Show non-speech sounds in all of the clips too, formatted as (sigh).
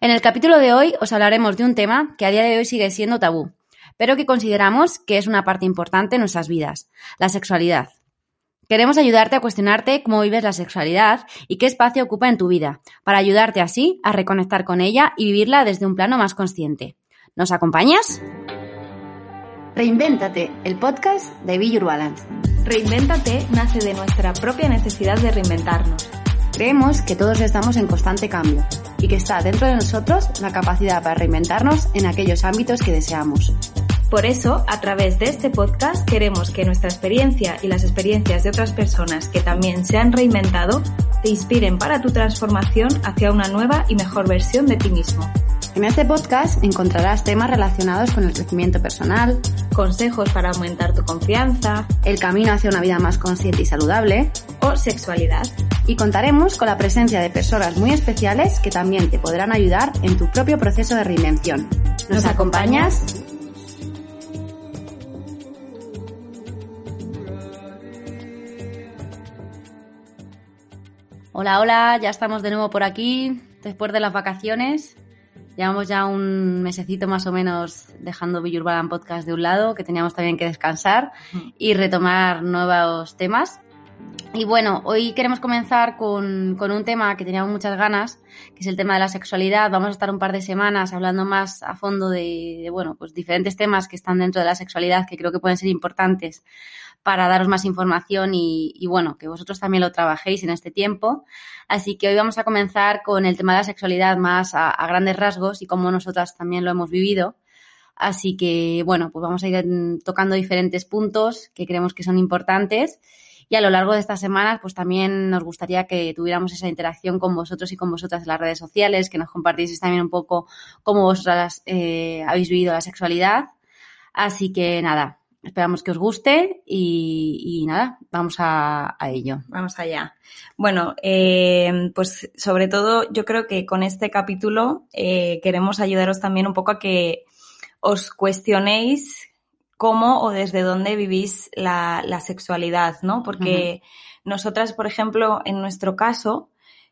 En el capítulo de hoy os hablaremos de un tema que a día de hoy sigue siendo tabú, pero que consideramos que es una parte importante en nuestras vidas, la sexualidad. Queremos ayudarte a cuestionarte cómo vives la sexualidad y qué espacio ocupa en tu vida, para ayudarte así a reconectar con ella y vivirla desde un plano más consciente. ¿Nos acompañas? Reinvéntate, el podcast de Be Your Balance. Reinvéntate nace de nuestra propia necesidad de reinventarnos. Creemos que todos estamos en constante cambio y que está dentro de nosotros la capacidad para reinventarnos en aquellos ámbitos que deseamos. Por eso, a través de este podcast queremos que nuestra experiencia y las experiencias de otras personas que también se han reinventado te inspiren para tu transformación hacia una nueva y mejor versión de ti mismo. En este podcast encontrarás temas relacionados con el crecimiento personal, consejos para aumentar tu confianza, el camino hacia una vida más consciente y saludable o sexualidad. Y contaremos con la presencia de personas muy especiales que también te podrán ayudar en tu propio proceso de reinvención. ¿Nos, acompañas? Hola, hola, ya estamos de nuevo por aquí después de las vacaciones. Llevamos ya un mesecito más o menos dejando Villurban Podcast de un lado, que teníamos también que descansar y retomar nuevos temas. Y bueno, hoy queremos comenzar con, con, un tema que teníamos muchas ganas, que es el tema de la sexualidad. Vamos a estar un par de semanas hablando más a fondo de, bueno, pues diferentes temas que están dentro de la sexualidad que creo que pueden ser importantes para daros más información y, bueno, que vosotros también lo trabajéis en este tiempo. Así que hoy vamos a comenzar con el tema de la sexualidad más a, grandes rasgos y cómo nosotras también lo hemos vivido. Así que, bueno, pues vamos a ir tocando diferentes puntos que creemos que son importantes. Y a lo largo de estas semanas, pues también nos gustaría que tuviéramos esa interacción con vosotros y con vosotras en las redes sociales, que nos compartieseis también un poco cómo vosotras eh, habéis vivido la sexualidad. Así que nada, Esperamos que os guste y, nada, vamos a, ello. Vamos allá. Bueno, eh, pues sobre todo yo creo que con este capítulo eh, queremos ayudaros también un poco a que os cuestionéis cómo o desde dónde vivís la, sexualidad, ¿no? Porque nosotras, por ejemplo, en nuestro caso,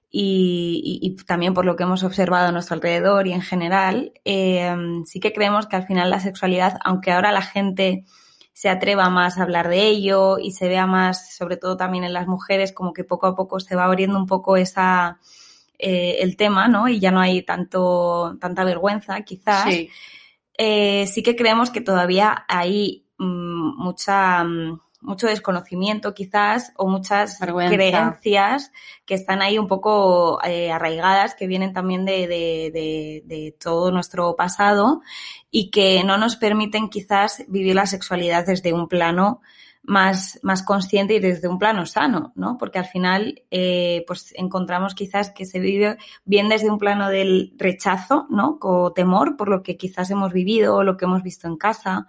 y, también por lo que hemos observado a nuestro alrededor y en general, eh, sí que creemos que al final la sexualidad, aunque ahora la gente se atreva más a hablar de ello y se vea más, sobre todo también en las mujeres, como que poco a poco se va abriendo un poco esa, eh, el tema, ¿no? Y ya no hay tanto, tanta vergüenza, quizás. Sí, eh, sí que creemos que todavía hay mm, mucha, mm, mucho desconocimiento quizás o muchas creencias que están ahí un poco eh, arraigadas, que vienen también de, de, de, todo nuestro pasado y que no nos permiten quizás vivir la sexualidad desde un plano más, más consciente y desde un plano sano, ¿no? Porque al final, eh, pues encontramos quizás que se vive bien desde un plano del rechazo, ¿no? O temor por lo que quizás hemos vivido o lo que hemos visto en casa,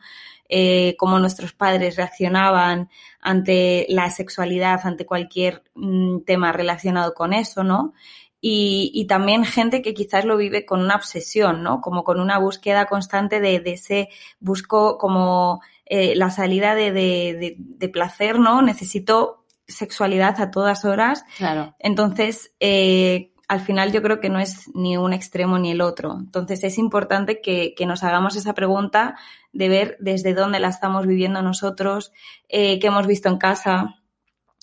eh, cómo nuestros padres reaccionaban ante la sexualidad, ante cualquier mm, tema relacionado con eso, ¿no? Y, también gente que quizás lo vive con una obsesión, ¿no? Como con una búsqueda constante de, ese, busco como eh, la salida de, placer, ¿no? Necesito sexualidad a todas horas. Claro. Entonces, eh, al final yo creo que no es ni un extremo ni el otro. Entonces es importante que, nos hagamos esa pregunta de ver desde dónde la estamos viviendo nosotros, eh, qué hemos visto en casa,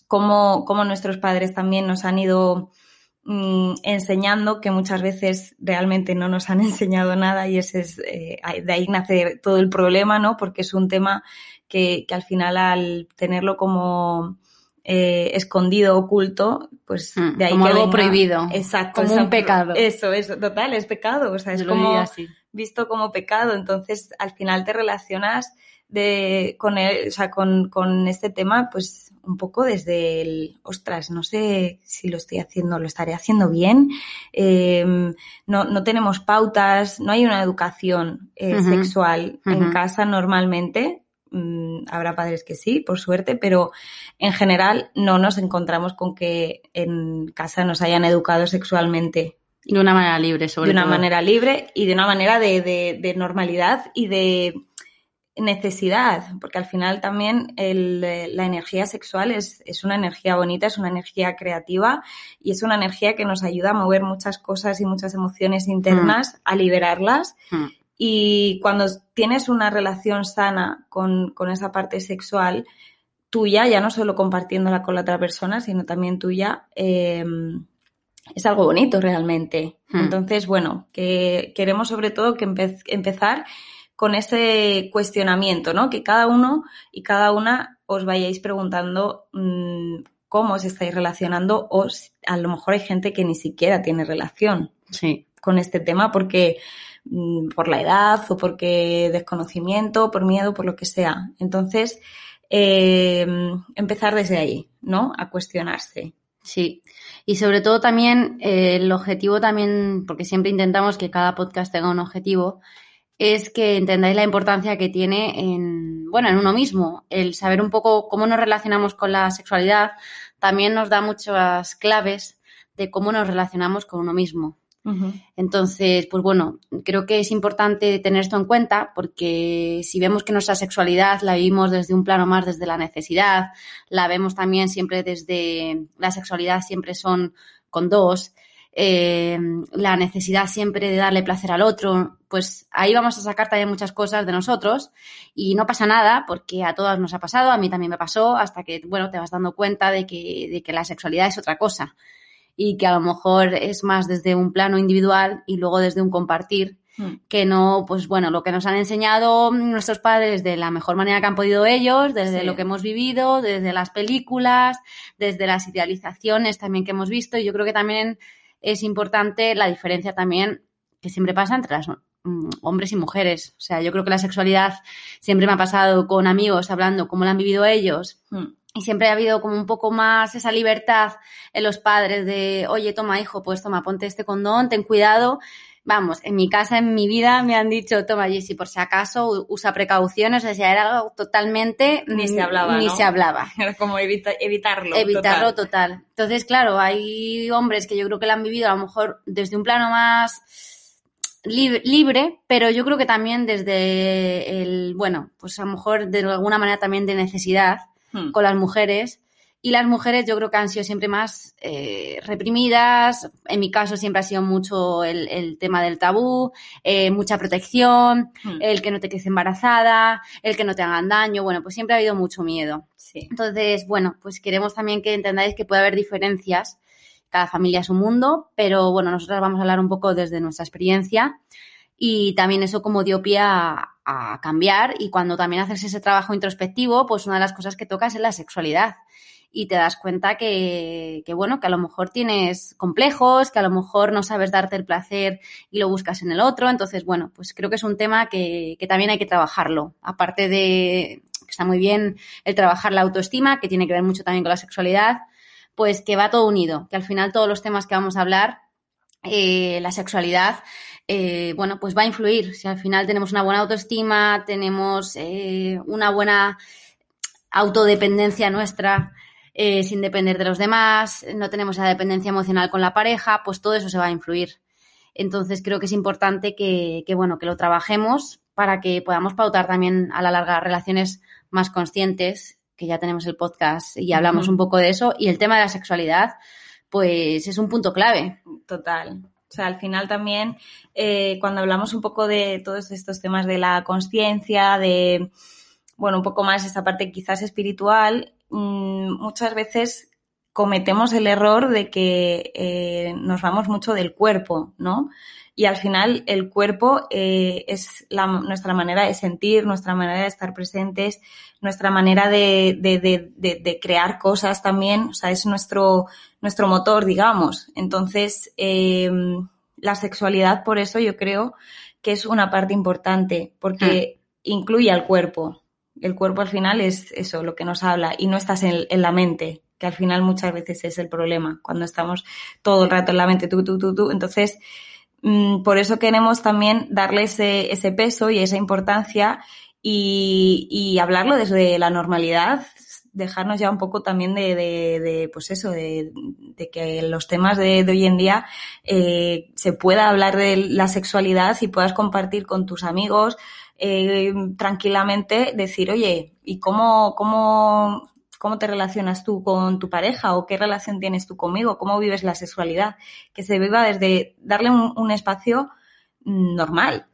cómo, cómo, nuestros padres también nos han ido mm, enseñando, que muchas veces realmente no nos han (laughs) enseñado nada y ese es, eh, de ahí nace todo el problema, ¿no? Porque es un tema que, que al final al tenerlo como eh, escondido, oculto, pues mm, de ahí como algo prohibido. Exacto. Como un pecado. Eso, eso, total, es pecado. O sea, es como visto como pecado. Entonces, al final te relacionas de, con, el, o sea, con, con, este tema, pues un poco desde el, ostras, no sé si lo estoy haciendo, lo estaré haciendo bien. Em, no, no tenemos pautas, no hay una educación eh, sexual en casa normalmente. Mm, habrá padres que sí, por suerte, pero en general no nos encontramos con que en casa nos hayan educado sexualmente. De una manera libre, sobre todo. De una manera libre y de una manera de, normalidad y de necesidad, porque al final también la energía sexual es, es, una energía bonita, es una energía creativa y es una energía que nos ayuda a mover muchas cosas y muchas emociones internas, mm. a liberarlas. Mm. Y cuando tienes una relación sana con, con, esa parte sexual tuya, ya no solo compartiéndola con la otra persona, sino también tuya, eh, es algo bonito realmente. Mm. Entonces, bueno, que queremos sobre todo que empezar con ese cuestionamiento, ¿no? Que cada uno y cada una os vayáis preguntando mm, cómo os estáis relacionando o a lo mejor hay gente que ni siquiera tiene relación con este tema porque mm, por la edad o porque desconocimiento, por miedo, por lo que sea. Entonces, eh, empezar desde ahí, ¿no? A cuestionarse. Sí, y sobre todo también eh, el objetivo también, porque siempre intentamos que cada podcast tenga un objetivo, es que entendáis la importancia que tiene en, bueno, en uno mismo. El saber un poco cómo nos relacionamos con la sexualidad también nos da muchas claves de cómo nos relacionamos con uno mismo. Entonces, pues bueno, creo que es importante tener esto en cuenta porque si vemos que nuestra sexualidad la vivimos desde un plano más desde la necesidad, la vemos también siempre desde la sexualidad siempre son con dos, eh, la necesidad siempre de darle placer al otro, pues ahí vamos a sacar también muchas cosas de nosotros y no pasa nada porque a todas nos ha pasado, a mí también me pasó, hasta que, bueno, te vas dando cuenta de que, de que la sexualidad es otra cosa y que a lo mejor es más desde un plano individual y luego desde un compartir hmm. que no, pues bueno, lo que nos han enseñado nuestros padres de la mejor manera que han podido ellos, desde lo que hemos vivido, desde las películas, desde las idealizaciones también que hemos visto y yo creo que también es importante la diferencia también que siempre pasa entre las mm, hombres y mujeres. O sea, yo creo que la sexualidad siempre me ha pasado con amigos hablando cómo la han vivido ellos. Hmm. Y siempre ha habido como un poco más esa libertad en los padres de, oye, toma, hijo, pues toma, ponte este condón, ten cuidado. Vamos, en mi casa, en mi vida, me han dicho, toma, Jessy, por si acaso, usa precauciones. O sea, era algo totalmente... Ni se hablaba, Ni se hablaba. (laughs) Era como evitarlo. Evitarlo total. Entonces, claro, hay hombres que yo creo que lo han vivido a lo mejor desde un plano más libre, pero yo creo que también desde el, bueno, pues a lo mejor de alguna manera también de necesidad hmm. con las mujeres. Y las mujeres yo creo que han sido siempre más eh, reprimidas. En mi caso siempre ha sido mucho el, tema del tabú, eh, mucha protección, hmm. el que no te quedes embarazada, el que no te hagan daño. Bueno, pues siempre ha habido mucho miedo. Entonces, bueno, pues queremos también que entendáis que puede haber diferencias cada familia es un mundo, pero bueno, nosotros vamos a hablar un poco desde nuestra experiencia y también eso como dio pie a, cambiar y cuando también haces ese trabajo introspectivo, pues una de las cosas que tocas es la sexualidad y te das cuenta que, bueno, que a lo mejor tienes complejos, que a lo mejor no sabes darte el placer y lo buscas en el otro. Entonces, bueno, pues creo que es un tema que, también hay que trabajarlo. Aparte de que está muy bien el trabajar la autoestima, que tiene que ver mucho también con la sexualidad, pues que va todo unido, que al final todos los temas que vamos a hablar, eh, la sexualidad, eh, bueno, pues va a influir. Si al final tenemos una buena autoestima, tenemos eh, una buena autodependencia nuestra, sin depender de los demás, no tenemos esa dependencia emocional con la pareja, pues todo eso se va a influir. Entonces creo que es importante que, que, bueno, que lo trabajemos para que podamos pautar también a la larga relaciones más conscientes que ya tenemos el podcast y hablamos un poco de eso. Y el tema de la sexualidad, pues es un punto clave. Total. O sea, al final también, eh, cuando hablamos un poco de todos estos temas de la conciencia, de, bueno, un poco más esa parte quizás espiritual, muchas veces cometemos el error de que eh, nos vamos mucho del cuerpo, ¿no? Y al final el cuerpo eh, es la, nuestra manera de sentir, nuestra manera de estar presentes, nuestra manera de, de, de, de, crear cosas también, o sea, es nuestro, nuestro motor, digamos. Entonces, eh, la sexualidad, por eso yo creo que es una parte importante, porque hmm. incluye al cuerpo. El cuerpo al final es eso, lo que nos habla, y no estás en, la mente, que al final muchas veces es el problema, cuando estamos todo el rato en la mente, tú, tú, tú, tú. Entonces, Mm, por eso queremos también darle ese, ese peso y esa importancia y, y, hablarlo desde la normalidad, dejarnos ya un poco también de, de, pues eso, de, que los temas de, hoy en día eh, se pueda hablar de la sexualidad y puedas compartir con tus amigos eh, tranquilamente, decir, oye, ¿y cómo, cómo, cómo te relacionas tú con tu pareja o qué relación tienes tú conmigo? ¿Cómo vives la sexualidad? Que se viva desde darle un, espacio normal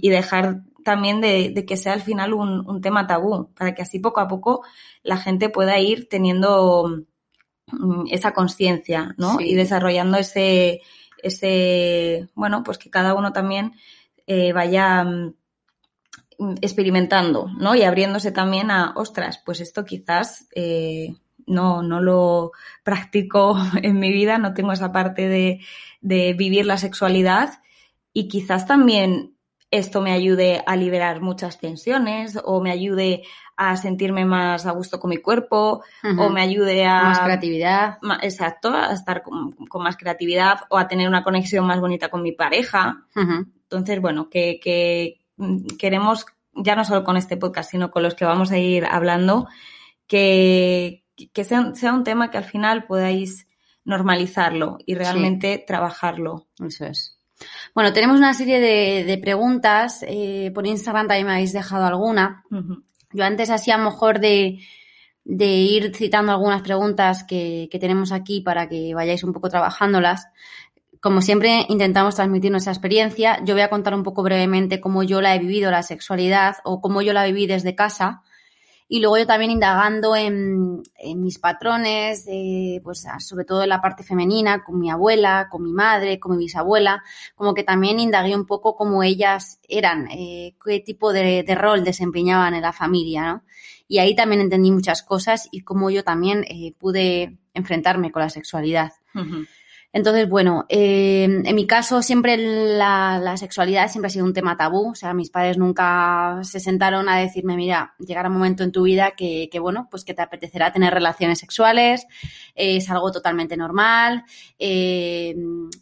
y dejar también de, que sea al final un, tema tabú, para que así poco a poco la gente pueda ir teniendo mm, esa conciencia, ¿no? Y desarrollando ese, ese, bueno, pues que cada uno también eh, vaya mm, experimentando, ¿no? Y abriéndose también a, ostras, pues esto quizás eh, no, no lo practico (laughs) en mi vida, no tengo esa parte de, de vivir la sexualidad y quizás también esto me ayude a liberar muchas tensiones o me ayude a sentirme más a gusto con mi cuerpo o me ayude a... Más creatividad. exacto, a estar con, más creatividad o a tener una conexión más bonita con mi pareja. Entonces, bueno, que, que, queremos, ya no solo con este podcast, sino con los que vamos a ir hablando, que, que sea, sea un tema que al final podáis normalizarlo y realmente trabajarlo. Eso es. Bueno, tenemos una serie de, preguntas. Eh, por Instagram también me habéis dejado alguna. Yo antes hacía mejor de, ir citando algunas preguntas que, tenemos aquí para que vayáis un poco trabajándolas. Como siempre, intentamos transmitir nuestra experiencia. Yo voy a contar un poco brevemente cómo yo la he vivido, la sexualidad, o cómo yo la viví desde casa y luego yo también indagando en, mis patrones, pues sobre todo en la parte femenina, con mi abuela, con mi madre, con mi bisabuela, como que también indagué un poco cómo ellas eran, eh, qué tipo de, rol desempeñaban en la familia, ¿no? Y ahí también entendí muchas cosas y cómo yo también eh, pude enfrentarme con la sexualidad. Entonces, bueno, eh, en mi caso siempre la, sexualidad siempre ha sido un tema tabú. O sea, mis padres nunca se sentaron a decirme, mira, llegará un momento en tu vida que, que bueno, pues que te apetecerá tener relaciones sexuales, es algo totalmente normal. Eh,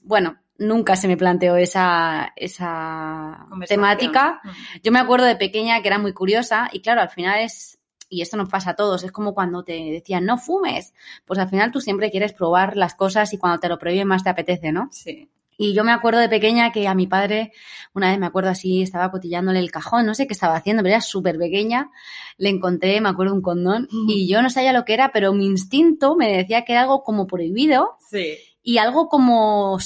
bueno, nunca se me planteó esa, esa temática. Yo me acuerdo de pequeña que era muy curiosa y claro, al final es y esto nos pasa a todos, es como cuando te decían no fumes, pues al final tú siempre quieres probar las cosas y cuando te lo prohíben más te apetece, ¿no? Sí. Y yo me acuerdo de pequeña que a mi padre, una vez me acuerdo así, estaba cotillándole el cajón, no sé qué estaba haciendo, pero era súper pequeña, le encontré, me acuerdo, un condón y yo no sabía lo que era, pero mi instinto me decía que era algo como prohibido sí. y algo como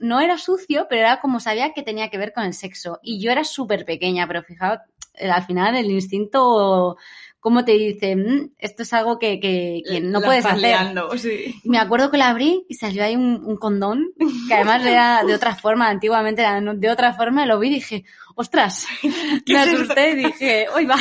no era sucio, pero era como sabía que tenía que ver con el sexo. Y yo era súper pequeña, pero fijaos, al final el instinto cómo te dice, mm, esto es algo que, que, que no puedes hacer. Sí. Y me acuerdo que la abrí y salió ahí un, condón, que además era de otra forma, antiguamente era de otra forma, y lo vi y dije, ostras, (laughs) me asusté y dije, hoy va.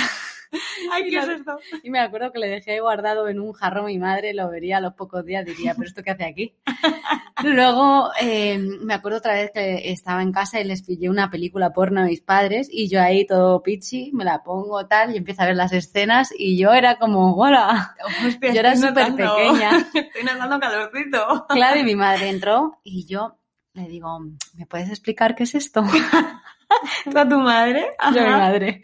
(laughs) Ay, ¿qué es esto? Y me acuerdo que le dejé guardado en un jarro mi madre, lo vería a los pocos días, diría, pero ¿esto qué hace aquí? (laughs) Luego eh, me acuerdo otra vez que estaba en casa y les pillé una película porno a mis padres y yo ahí todo pichi, me la pongo tal y empiezo a ver las escenas y yo era como, hola, yo era súper pequeña. Estoy nadando (laughs) calorcito. Claro, y mi madre entró y yo le digo, ¿me puedes explicar qué es esto? (laughs) ¿Tú tu madre? Yo mi madre.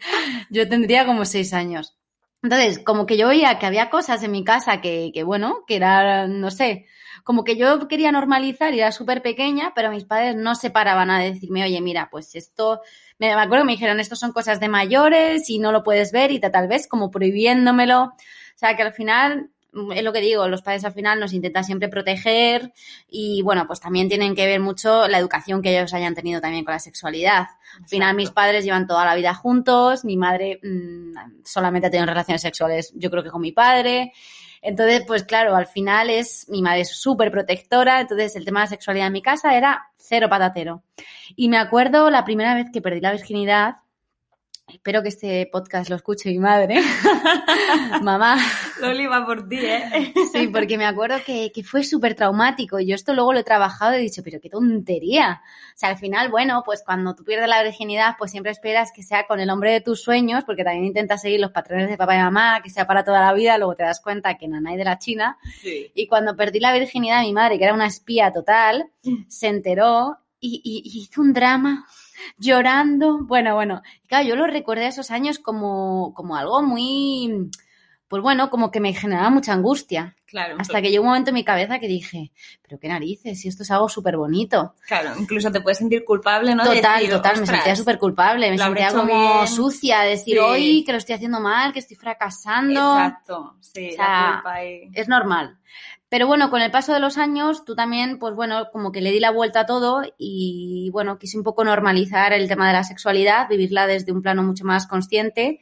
Yo tendría como seis años. Entonces, como que yo veía que había cosas en mi casa que, que bueno, que era, no sé, como que yo quería normalizar y era súper pequeña, pero mis padres no se paraban a decirme, oye, mira, pues esto, me, acuerdo que me dijeron, esto son cosas de mayores y no lo puedes ver y tal vez como prohibiéndomelo. O sea, que al final es lo que digo, los padres al final nos intentan siempre proteger y bueno, pues también tienen que ver mucho la educación que ellos hayan tenido también con la sexualidad. Al final mis padres llevan toda la vida juntos, mi madre mm, solamente ha tenido relaciones sexuales yo creo que con mi padre. Entonces, pues claro, al final es, mi madre es súper protectora, entonces el tema de la sexualidad en mi casa era cero patatero. Y me acuerdo la primera vez que perdí la virginidad, Espero que este podcast lo escuche mi madre. (laughs) Mamá. Loli va por ti, ¿eh? sí, porque me acuerdo que, que fue súper traumático. Y yo esto luego lo he trabajado y he dicho, pero qué tontería. O sea, al final, bueno, pues cuando tú pierdes la virginidad, pues siempre esperas que sea con el hombre de tus sueños, porque también intentas seguir los patrones de papá y mamá, que sea para toda la vida. Luego te das cuenta que hay de la China. Sí. Y cuando perdí la virginidad, mi madre, que era una espía total, se enteró y, y hizo un drama llorando. Bueno, bueno, claro, yo lo recuerdo esos años como, como algo muy, pues bueno, como que me generaba mucha angustia. Claro. Hasta que llegó un momento en mi cabeza que dije, pero qué narices, si esto es algo súper bonito. Claro, incluso te puedes sentir culpable, ¿no? Total, Decir, total, me "Ostras, sentía súper culpable, me sentía como bien". sucia, decir Sí. hoy que lo estoy haciendo mal, que estoy fracasando. Exacto, sí, O sea, la culpa. Es normal. Pero bueno, con el paso de los años, tú también, pues bueno, como que le di la vuelta a todo y bueno, quise un poco normalizar el tema de la sexualidad, vivirla desde un plano mucho más consciente.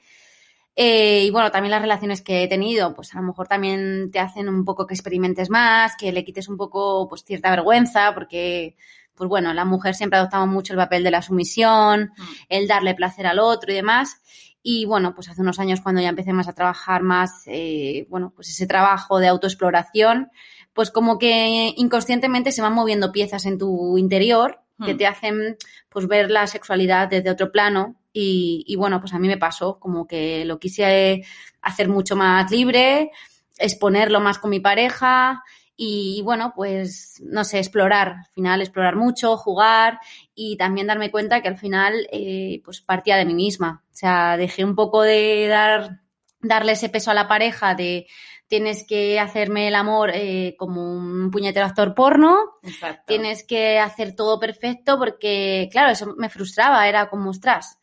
Eh, y bueno, también las relaciones que he tenido, pues a lo mejor también te hacen un poco que experimentes más, que le quites un poco pues cierta vergüenza, porque pues bueno, la mujer siempre ha adoptado mucho el papel de la sumisión, Mm. el darle placer al otro y demás. Y bueno, pues hace unos años cuando ya empecé más a trabajar más, eh, bueno, pues ese trabajo de autoexploración, pues como que inconscientemente se van moviendo piezas en tu interior que Hmm. te hacen pues ver la sexualidad desde otro plano y, y bueno, pues a mí me pasó como que lo quise hacer mucho más libre, exponerlo más con mi pareja y bueno, pues no sé, explorar, al final explorar mucho, jugar y también darme cuenta que al final eh, pues partía de mí misma. O sea, dejé un poco de dar, darle ese peso a la pareja de tienes que hacerme el amor eh, como un puñetero actor porno, Exacto. tienes que hacer todo perfecto porque, claro, eso me frustraba, era como, ostras,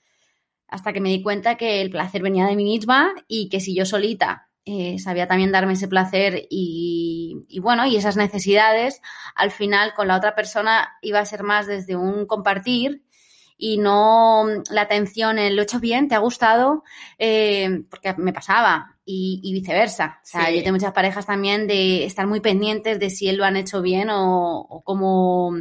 hasta que me di cuenta que el placer venía de mí misma y que si yo solita eh, sabía también darme ese placer y, y, bueno, y esas necesidades, al final con la otra persona iba a ser más desde un compartir y no la atención en lo he hecho bien, te ha gustado, eh, porque me pasaba y, y viceversa. O sea, Sí. yo tengo muchas parejas también de estar muy pendientes de si él lo han hecho bien o, o como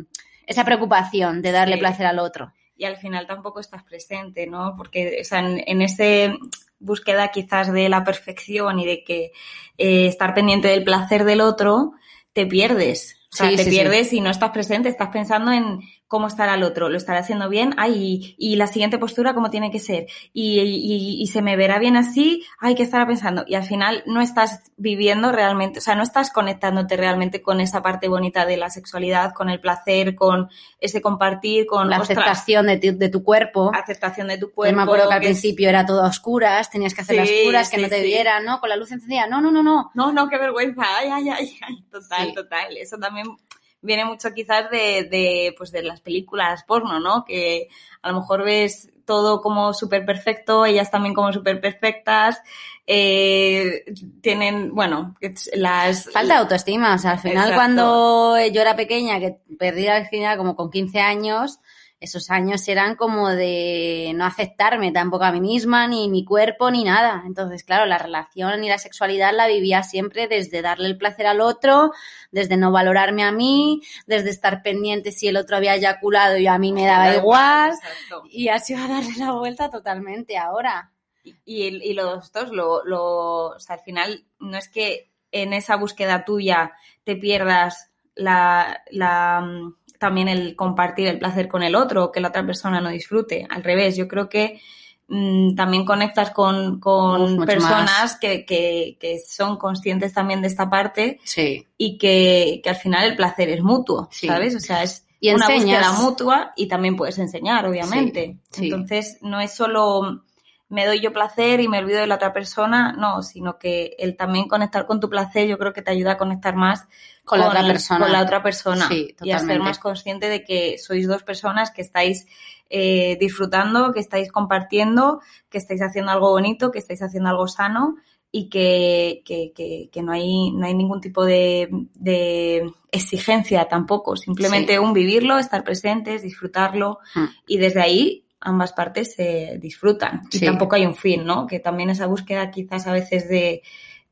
esa preocupación de darle Sí. placer al otro. Y al final tampoco estás presente, ¿no? Porque o sea, en, en ese búsqueda quizás de la perfección y de que eh, estar pendiente del placer del otro, te pierdes. O sea, Sí, te sí, sí. pierdes y no estás presente, estás pensando en cómo estará el otro, lo estará haciendo bien, ay, y, y la siguiente postura cómo tiene que ser, y, y- y se me verá bien así, hay que estar pensando, y al final no estás viviendo realmente, o sea, no estás conectándote realmente con esa parte bonita de la sexualidad, con el placer, con ese compartir, con La ostras, aceptación de, ti- de tu cuerpo. aceptación de tu Yo cuerpo. me acuerdo que al que es- principio era todo a oscuras, tenías que hacer las oscuras, que sí, no te sí. vieran, ¿no? Con la luz encendida. No, no, no, no. No, no, qué vergüenza. Ay, ay, ay, ay. Total, total. Eso también viene mucho quizás de, de, pues de las películas porno, ¿no? Que a lo mejor ves todo como súper perfecto, ellas también como súper perfectas, eh, tienen, bueno, las... Falta de autoestima. O sea, al final Exacto. cuando yo era pequeña, que perdí la virginidad como con 15 años, esos años eran como de no aceptarme tampoco a mí misma, ni mi cuerpo, ni nada. Entonces, claro, la relación y la sexualidad la vivía siempre desde darle el placer al otro, desde no valorarme a mí, desde estar pendiente si el otro había eyaculado y a mí me daba igual. Exacto. Y así va a darle la vuelta totalmente ahora. Y, los dos, lo, lo, o sea, al final no es que en esa búsqueda tuya te pierdas la, la, mm, también el compartir el placer con el otro que la otra persona no disfrute. Al revés, yo creo que mm, también conectas con, con Uf, personas que, que, que son conscientes también de esta parte Sí. y que, que al final el placer es mutuo, Sí. ¿sabes? O sea, es Y una enseñas. búsqueda mutua y también puedes enseñar, obviamente. Sí. Entonces, no es solo me doy yo placer y me olvido de la otra persona, no, sino que el también conectar con tu placer yo creo que te ayuda a conectar más Con la otra persona. con la otra persona Sí, y a ser más consciente de que sois dos personas que estáis eh, disfrutando, que estáis compartiendo, que estáis haciendo algo bonito, que estáis haciendo algo sano y que, que, que, que no, hay, no hay ningún tipo de, de exigencia tampoco, simplemente Sí. un vivirlo, estar presentes, disfrutarlo Mm. y desde ahí ambas partes se disfrutan y Sí. tampoco hay un fin, ¿no? Que también esa búsqueda quizás a veces de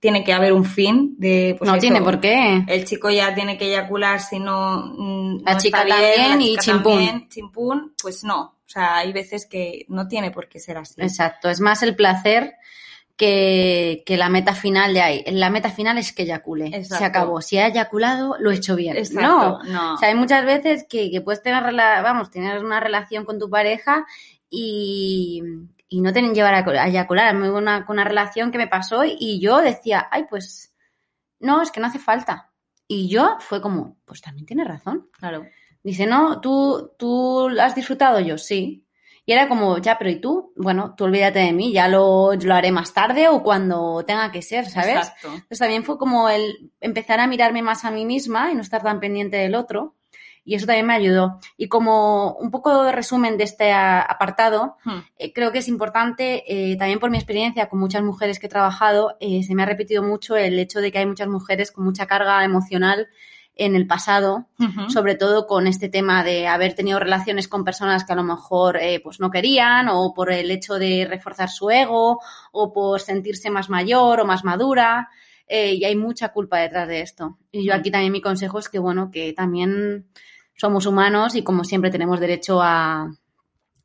tiene que haber un fin de pues no eso, tiene por qué. el chico ya tiene que eyacular si no, mm, La no chica está bien, también la y chica chimpún. también, chimpún, pues no. O sea, hay veces que no tiene por qué ser así. Exacto, es más el placer que, que la meta final de ahí. La meta final es que eyacule. Exacto. Se acabó. Si ha eyaculado, lo he hecho bien. Exacto, No. no. O sea, hay muchas veces que, que puedes tener, vamos, tener una relación con tu pareja y, y no te llevar a, a eyacular. Me hubo una, una relación que me pasó y yo decía, ay, pues no, es que no hace falta. Y yo fue como, pues también tienes razón. claro. Dice, no, tú, tú has disfrutado yo, sí. Y era como, ya, pero ¿y tú? Bueno, tú olvídate de mí, ya lo, lo haré más tarde o cuando tenga que ser, ¿sabes? Exacto. Entonces también fue como el empezar a mirarme más a mí misma y no estar tan pendiente del otro. Y eso también me ayudó. Y como un poco de resumen de este apartado, Hmm. eh, creo que es importante, eh, también por mi experiencia con muchas mujeres que he trabajado, eh, se me ha repetido mucho el hecho de que hay muchas mujeres con mucha carga emocional en el pasado, sobre todo con este tema de haber tenido relaciones con personas que a lo mejor eh, pues no querían o por el hecho de reforzar su ego o por sentirse más mayor o más madura eh, y hay mucha culpa detrás de esto. Y yo aquí también mi consejo es que bueno, que también somos humanos y como siempre tenemos derecho a,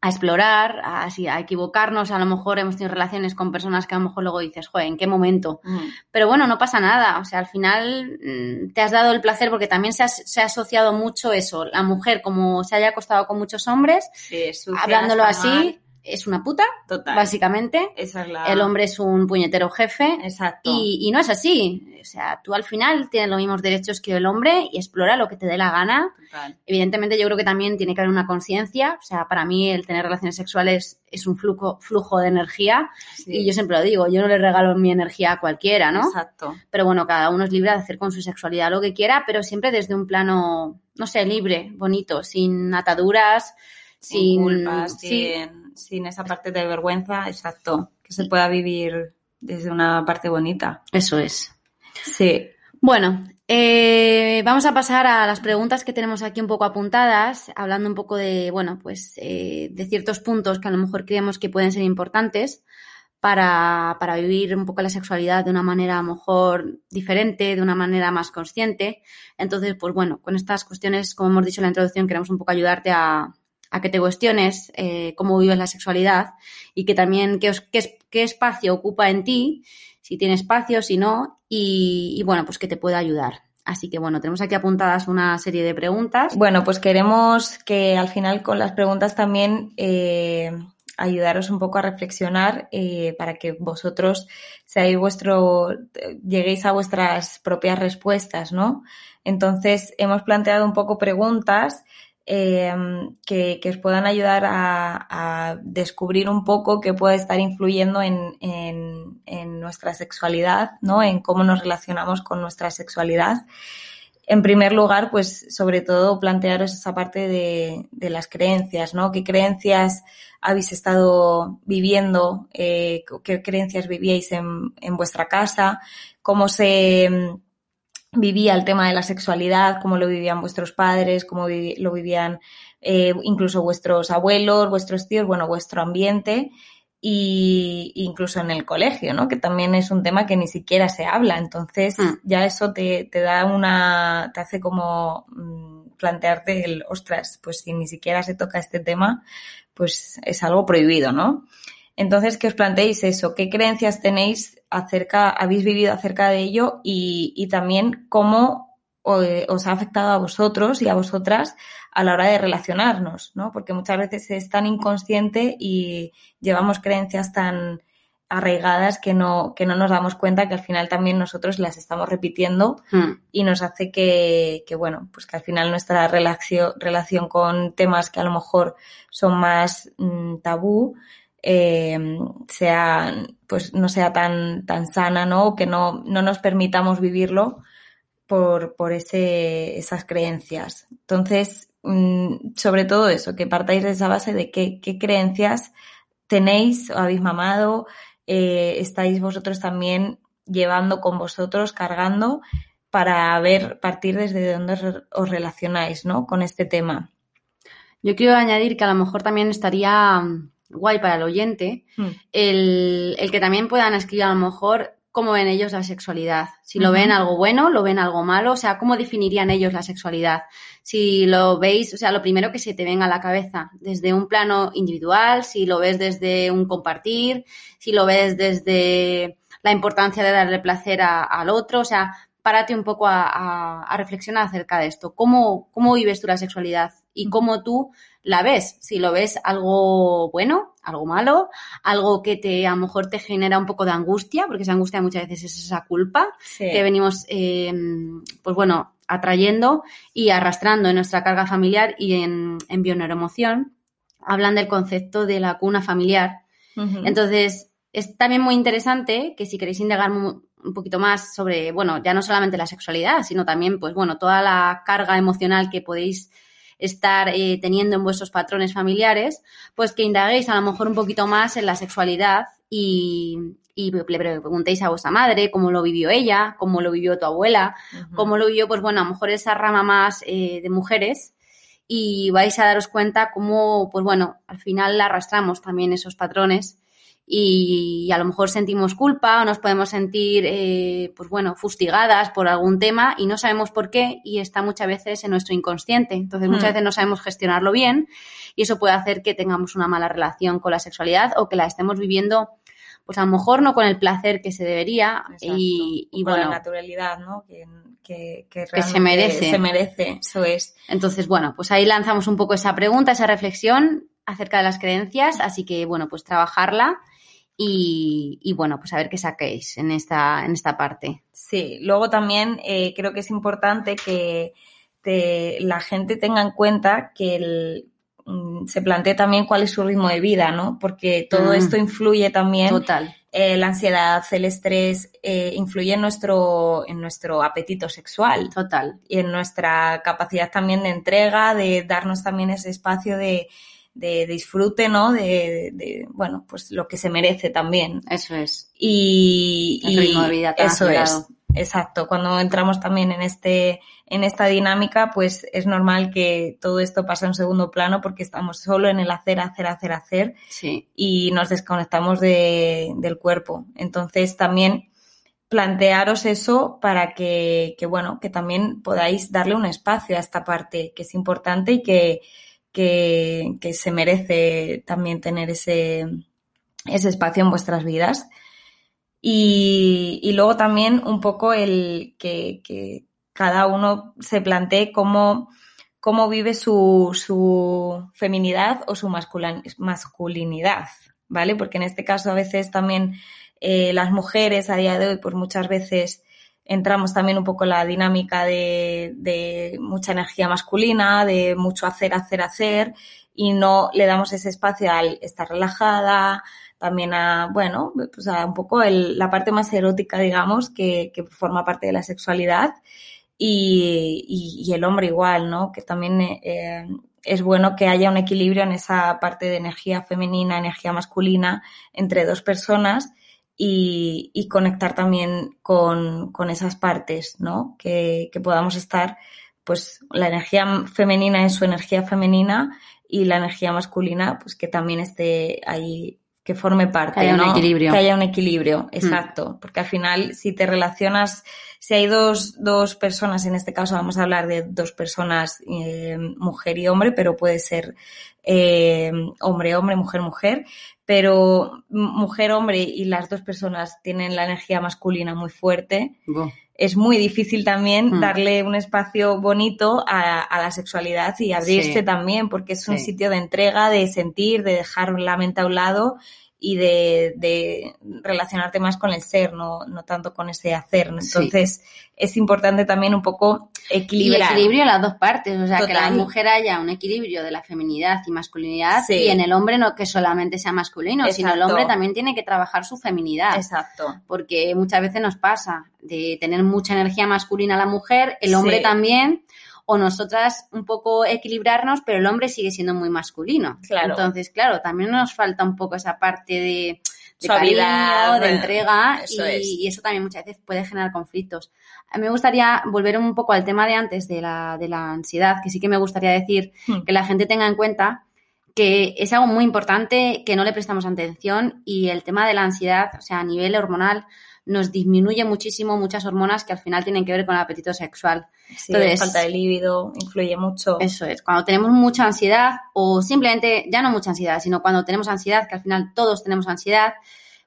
a explorar, a, equivocarnos, a lo mejor hemos tenido relaciones con personas que a lo mejor luego dices, joder, ¿en qué momento? Mm. Pero bueno, no pasa nada. O sea, al final mm, te has dado el placer porque también se ha, se ha asociado mucho eso. La mujer, como se haya acostado con muchos hombres, Sí, es sucia, hablándolo así, mal. Es una puta, Total. básicamente. Esa es la... El hombre es un puñetero jefe. Exacto. Y, y no es así. O sea, tú al final tienes los mismos derechos que el hombre y explora lo que te dé la gana. Total. Evidentemente, yo creo que también tiene que haber una conciencia. O sea, para mí el tener relaciones sexuales es un flujo, flujo de energía. Sí. Y yo siempre lo digo, yo no le regalo mi energía a cualquiera, ¿no? Exacto. Pero bueno, cada uno es libre de hacer con su sexualidad lo que quiera, pero siempre desde un plano, no sé, libre, bonito, sin ataduras, Sin, culpas, sin esa parte de vergüenza, exacto. Que se pueda vivir desde una parte bonita. eso es. Sí. Bueno, eh, vamos a pasar a las preguntas que tenemos aquí un poco apuntadas, hablando un poco de, bueno, pues eh, de ciertos puntos que a lo mejor creemos que pueden ser importantes para, para vivir un poco la sexualidad de una manera a lo mejor diferente, de una manera más consciente. Entonces, pues bueno, con estas cuestiones, como hemos dicho en la introducción, queremos un poco ayudarte a, a que te cuestiones eh, cómo vives la sexualidad y que también qué, qué espacio ocupa en ti, si tiene espacio, si no, y, y bueno, pues que te pueda ayudar. Así que bueno, tenemos aquí apuntadas una serie de preguntas. Bueno, pues queremos que al final con las preguntas también eh, ayudaros un poco a reflexionar eh, para que vosotros seáis vuestro, lleguéis a vuestras propias respuestas, ¿no? Entonces hemos planteado un poco preguntas eh, que, que os puedan ayudar a, a descubrir un poco qué puede estar influyendo en, en- en nuestra sexualidad, ¿no? En cómo nos relacionamos con nuestra sexualidad. En primer lugar, pues sobre todo plantearos esa parte de, de las creencias, ¿no? ¿Qué creencias habéis estado viviendo? Eh, ¿Qué creencias vivíais en, en vuestra casa? ¿Cómo se vivía el tema de la sexualidad? ¿Cómo lo vivían vuestros padres? ¿Cómo lo vivían eh, incluso vuestros abuelos, vuestros tíos? Bueno, vuestro ambiente y incluso en el colegio, ¿no? Que también es un tema que ni siquiera se habla. Entonces, Mm. ya eso te, te da una, te hace como mm, plantearte el, ostras, pues si ni siquiera se toca este tema, pues es algo prohibido, ¿no? Entonces, que os planteéis eso, qué creencias tenéis acerca, habéis vivido acerca de ello y, y también cómo eh, os ha afectado a vosotros y a vosotras a la hora de relacionarnos, ¿no? Porque muchas veces es tan inconsciente y llevamos creencias tan arraigadas que no, que no nos damos cuenta que al final también nosotros las estamos repitiendo Hmm. y nos hace que, que, bueno, pues que al final nuestra relación, relación con temas que a lo mejor son más mm, tabú, eh, sea, pues no sea tan, tan sana, ¿no? O que no, no nos permitamos vivirlo por, por ese, esas creencias. Entonces, mm, sobre todo eso, que partáis de esa base de qué, qué creencias tenéis o habéis mamado, eh, estáis vosotros también llevando con vosotros, cargando, para ver, partir desde dónde os- relacionáis, ¿no? Con este tema. Yo quiero añadir que a lo mejor también estaría guay para el oyente Mm. el, el que también puedan escribir a lo mejor cómo ven ellos la sexualidad. Si lo ven algo bueno, lo ven algo malo, o sea, cómo definirían ellos la sexualidad. Si lo veis, o sea, lo primero que se te venga a la cabeza, desde un plano individual, si lo ves desde un compartir, si lo ves desde la importancia de darle placer a- al otro, o sea, párate un poco a, a- a reflexionar acerca de esto. ¿Cómo, ¿Cómo vives tú la sexualidad? Y cómo tú la ves. Si lo ves algo bueno, algo malo, algo que te a lo mejor te genera un poco de angustia, porque esa angustia muchas veces es esa culpa Sí. que venimos, eh, pues bueno, atrayendo y arrastrando en nuestra carga familiar y en, en bioneuroemoción. hablan del concepto de la cuna familiar. Entonces, es también muy interesante que si queréis indagar un poquito más sobre, bueno, ya no solamente la sexualidad, sino también, pues bueno, toda la carga emocional que podéis estar eh, teniendo en vuestros patrones familiares, pues que indaguéis a lo mejor un poquito más en la sexualidad y, le preguntéis a vuestra madre cómo lo vivió ella, cómo lo vivió tu abuela, cómo lo vivió, pues bueno, a lo mejor esa rama más eh, de mujeres y vais a daros cuenta cómo, pues bueno, al final arrastramos también esos patrones y, a lo mejor sentimos culpa o nos podemos sentir, eh, pues bueno, fustigadas por algún tema y no sabemos por qué y está muchas veces en nuestro inconsciente. Entonces muchas hmm. veces no sabemos gestionarlo bien y eso puede hacer que tengamos una mala relación con la sexualidad o que la estemos viviendo pues a lo mejor no con el placer que se debería y, y con bueno, la naturalidad, ¿no? Que, que, que, se merece. Se merece, eso es. Entonces, bueno, pues ahí lanzamos un poco esa pregunta, esa reflexión acerca de las creencias, así que, bueno, pues trabajarla y, bueno, pues a ver qué saquéis en esta, en esta parte. Sí, luego también eh, creo que es importante que la gente tenga en cuenta que mm, se plantee también cuál es su ritmo de vida, ¿no? Porque todo mm. esto influye también. Total. Eh, la ansiedad, el estrés, eh, influye en nuestro, en nuestro apetito sexual. Total. Y en nuestra capacidad también de entrega, de darnos también ese espacio de, de disfrute, ¿no? De, bueno, pues lo que se merece también. Eso es. Y, El ritmo de vida eso es. Exacto. Cuando entramos también en este, en esta dinámica, pues es normal que todo esto pase en segundo plano porque estamos solo en el hacer, hacer, hacer, hacer. Sí. Y nos desconectamos de, del cuerpo. Entonces también plantearos eso para que, que, bueno, que también podáis darle un espacio a esta parte que es importante y que, que, se merece también tener ese, ese espacio en vuestras vidas. Y, luego también un poco el que, cada uno se plantee cómo, cómo vive su, su, feminidad o su masculinidad, ¿vale? Porque en este caso a veces también eh, las mujeres a día de hoy, pues muchas veces entramos también un poco en la dinámica de, mucha energía masculina, de mucho hacer, hacer, hacer, y no le damos ese espacio al estar relajada, también a, bueno, pues a un poco la parte más erótica, digamos, que, forma parte de la sexualidad, y, el hombre igual, ¿no? Que también eh, es bueno que haya un equilibrio en esa parte de energía femenina, energía masculina entre dos personas y, conectar también con, esas partes, ¿no? Que, podamos estar, pues, la energía femenina en su energía femenina y la energía masculina, pues, que también esté ahí, que forme parte, que haya un equilibrio. Que haya un equilibrio, mm. exacto. Porque al final, si te relacionas, si hay dos, dos personas, en este caso vamos a hablar de dos personas, eh, mujer y hombre, pero puede ser eh, hombre, hombre, mujer, mujer, pero mujer, hombre y las dos personas tienen la energía masculina muy fuerte, es muy difícil también hmm. darle un espacio bonito a, la sexualidad y abrirse también, porque es un sitio de entrega, de sentir, de dejar la mente a un lado y de, relacionarte más con el ser, no, no tanto con ese hacer. Entonces, es importante también un poco equilibrar. Y equilibrio a las dos partes, o sea, que la mujer haya un equilibrio de la feminidad y masculinidad y en el hombre no que solamente sea masculino, sino el hombre también tiene que trabajar su feminidad. Exacto. Porque muchas veces nos pasa de tener mucha energía masculina la mujer, el hombre también o nosotras un poco equilibrarnos, pero el hombre sigue siendo muy masculino. Claro. Entonces, claro, también nos falta un poco esa parte de, de cariño, de entrega y, eso también muchas veces puede generar conflictos. A mí me gustaría volver un poco al tema de antes de la, de la ansiedad, que sí que me gustaría decir hmm. que la gente tenga en cuenta que es algo muy importante que no le prestamos atención y el tema de la ansiedad, o sea, a nivel hormonal, nos disminuye muchísimo muchas hormonas que al final tienen que ver con el apetito sexual. Sí, Entonces, falta de líbido influye mucho. Eso es, cuando tenemos mucha ansiedad o simplemente, ya no mucha ansiedad, sino cuando tenemos ansiedad, que al final todos tenemos ansiedad,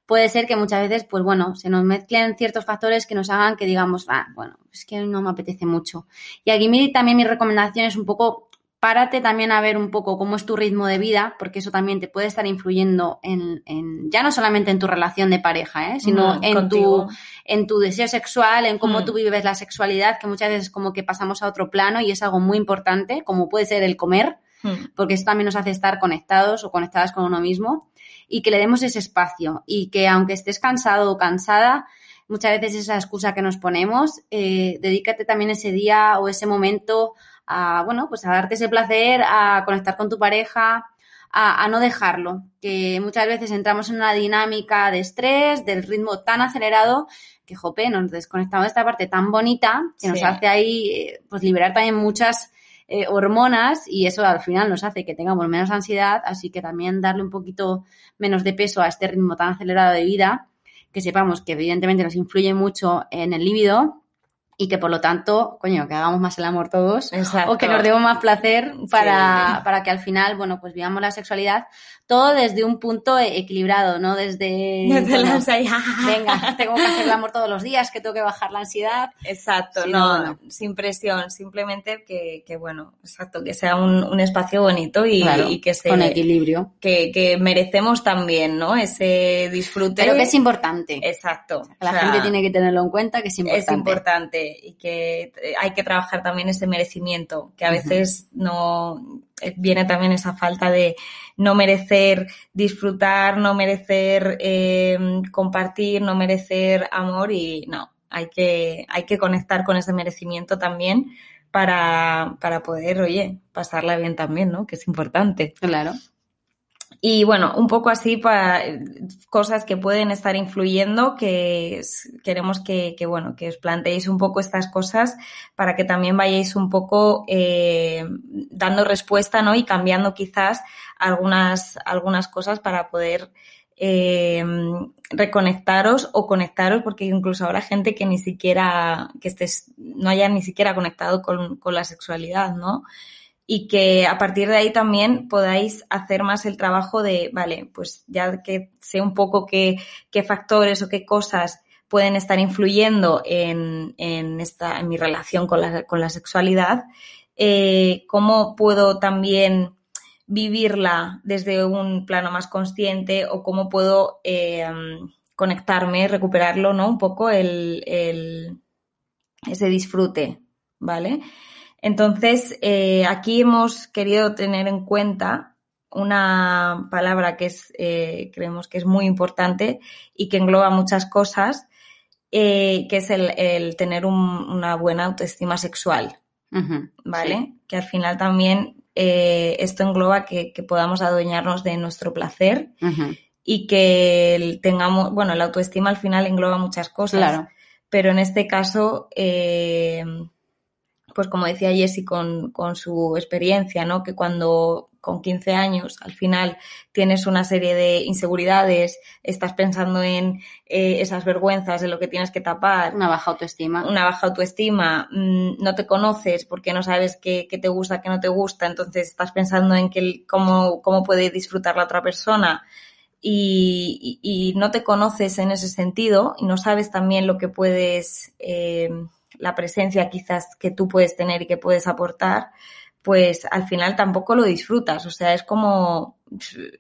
puede ser que muchas veces, pues bueno, se nos mezclen ciertos factores que nos hagan que digamos, ah, bueno, es que no me apetece mucho. Y aquí también mi recomendación es un poco párate también a ver un poco cómo es tu ritmo de vida, porque eso también te puede estar influyendo en, ya no solamente en tu relación de pareja, ¿eh? sino en, tu, en tu deseo sexual, en cómo mm. tú vives la sexualidad, que muchas veces como que pasamos a otro plano y es algo muy importante, como puede ser el comer. Hmm. porque eso también nos hace estar conectados o conectadas con uno mismo y que le demos ese espacio y que aunque estés cansado o cansada, muchas veces esa excusa que nos ponemos, eh, dedícate también ese día o ese momento a, bueno, pues a darte ese placer, a conectar con tu pareja, a, a, no dejarlo, que muchas veces entramos en una dinámica de estrés, del ritmo tan acelerado, que jope, nos desconectamos de esta parte tan bonita que nos hace ahí eh, pues liberar también muchas eh, hormonas y eso al final nos hace que tengamos menos ansiedad, así que también darle un poquito menos de peso a este ritmo tan acelerado de vida, que sepamos que evidentemente nos influye mucho en el líbido y que por lo tanto, coño, que hagamos más el amor todos Exacto. o que nos demos más placer para, Sí. para que al final, bueno, pues vivamos la sexualidad todo desde un punto e- equilibrado, ¿no? Desde, Desde bueno, la ansiedad. venga, (laughs) tengo que hacer el amor todos los días, que tengo que bajar la ansiedad. Exacto, Sí, no, no, no. sin presión, simplemente que, que, bueno, exacto, que sea un, un espacio bonito y, Claro, y que se con equilibrio. que, que merecemos también, ¿no? Ese disfrute. Pero que es importante. Exacto. La o sea, gente tiene que tenerlo en cuenta, que es importante. es importante y que eh, hay que trabajar también ese merecimiento, que a veces no eh, viene también esa falta de no merecer disfrutar, no merecer eh, compartir, no merecer amor y no, hay que, hay que conectar con ese merecimiento también para, para poder, oye, pasarla bien también, ¿no? Que es importante. Claro. Y bueno, un poco así para cosas que pueden estar influyendo, que queremos que, que, bueno, que os planteéis un poco estas cosas para que también vayáis un poco eh, dando respuesta, ¿no? Y cambiando quizás algunas, algunas cosas para poder eh, reconectaros o conectaros, porque incluso habrá gente que ni siquiera, que estés, no haya ni siquiera conectado con, con la sexualidad, ¿no? Y que a partir de ahí también podáis hacer más el trabajo de, vale, pues ya que sé un poco qué, qué factores o qué cosas pueden estar influyendo en, en, esta, en mi relación con la, con la sexualidad, eh, cómo puedo también vivirla desde un plano más consciente o cómo puedo eh, conectarme, recuperarlo, ¿no? Un poco el, el ese disfrute, ¿vale? Entonces, eh, aquí hemos querido tener en cuenta una palabra que es, eh, creemos que es muy importante y que engloba muchas cosas, eh, que es el, el tener un, una buena autoestima sexual, ¿vale? sí. Que al final también esto engloba que, que podamos adueñarnos de nuestro placer y que tengamos, bueno, la autoestima al final engloba muchas cosas Claro. pero en este caso, eh, pues como decía Jessie con, con su experiencia, ¿no? Que cuando con 15 años al final tienes una serie de inseguridades, estás pensando en eh, esas vergüenzas, en lo que tienes que tapar, Una baja autoestima. una baja autoestima, mm, no te conoces porque no sabes qué, qué te gusta, qué no te gusta, entonces estás pensando en que, cómo, cómo puede disfrutar la otra persona y, y- y no te conoces en ese sentido y no sabes también lo que puedes, eh, la presencia quizás que tú puedes tener y que puedes aportar, pues al final tampoco lo disfrutas, o sea, es como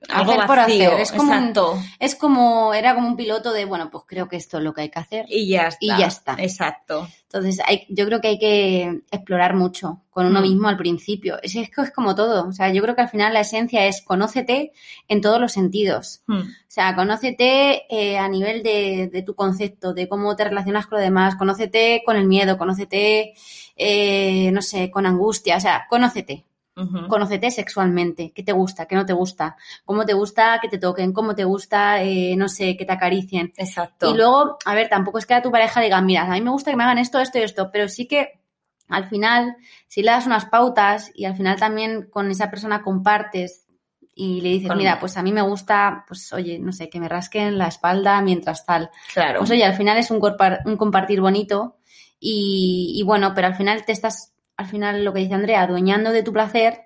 algo Hacer por vacío, hacer, es como un- exacto. Es como, era como un piloto de, bueno, pues creo que esto es lo que hay que hacer. Y ya está. Y ya está. Exacto. Entonces, hay, yo creo que hay que explorar mucho con uno Mm. mismo al principio. Es, es que es como todo. O sea, yo creo que al final la esencia es conócete en todos los sentidos. Hmm. O sea, conócete eh, a nivel de, de tu concepto, de cómo te relacionas con los demás, conócete con el miedo, conócete, eh, no sé, con angustia. O sea, conócete. Ujú. Conócete sexualmente, qué te gusta, qué no te gusta, cómo te gusta que te toquen, cómo te gusta, eh, no sé, que te acaricien. Exacto. Y luego, a ver, tampoco es que a tu pareja le digan, mira, a mí me gusta que me hagan esto, esto y esto, pero sí que al final, si le das unas pautas y al final también con esa persona compartes y le dices, mira, pues a mí me gusta, pues oye, no sé, que me rasquen la espalda mientras tal. claro. Pues oye, al final es un, un compartir bonito y, y bueno, pero al final te estás, al final lo que dice Andrea, adueñando de tu placer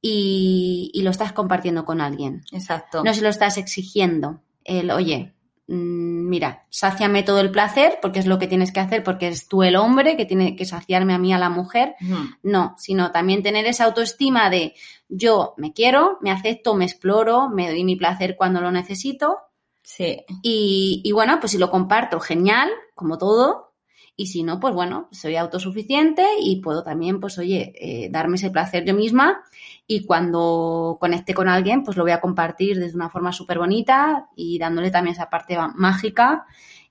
y, y lo estás compartiendo con alguien. Exacto. No se lo estás exigiendo. El, oye, mm, mira, sáciame todo el placer porque es lo que tienes que hacer porque eres tú el hombre que tiene que saciarme a mí, a la mujer. No, sino también tener esa autoestima de yo me quiero, me acepto, me exploro, me doy mi placer cuando lo necesito Sí. y, y bueno, pues si lo comparto, genial, como todo. Y si no, pues bueno, soy autosuficiente y puedo también, pues oye, eh, darme ese placer yo misma y cuando conecte con alguien, pues lo voy a compartir desde una forma súper bonita y dándole también esa parte mágica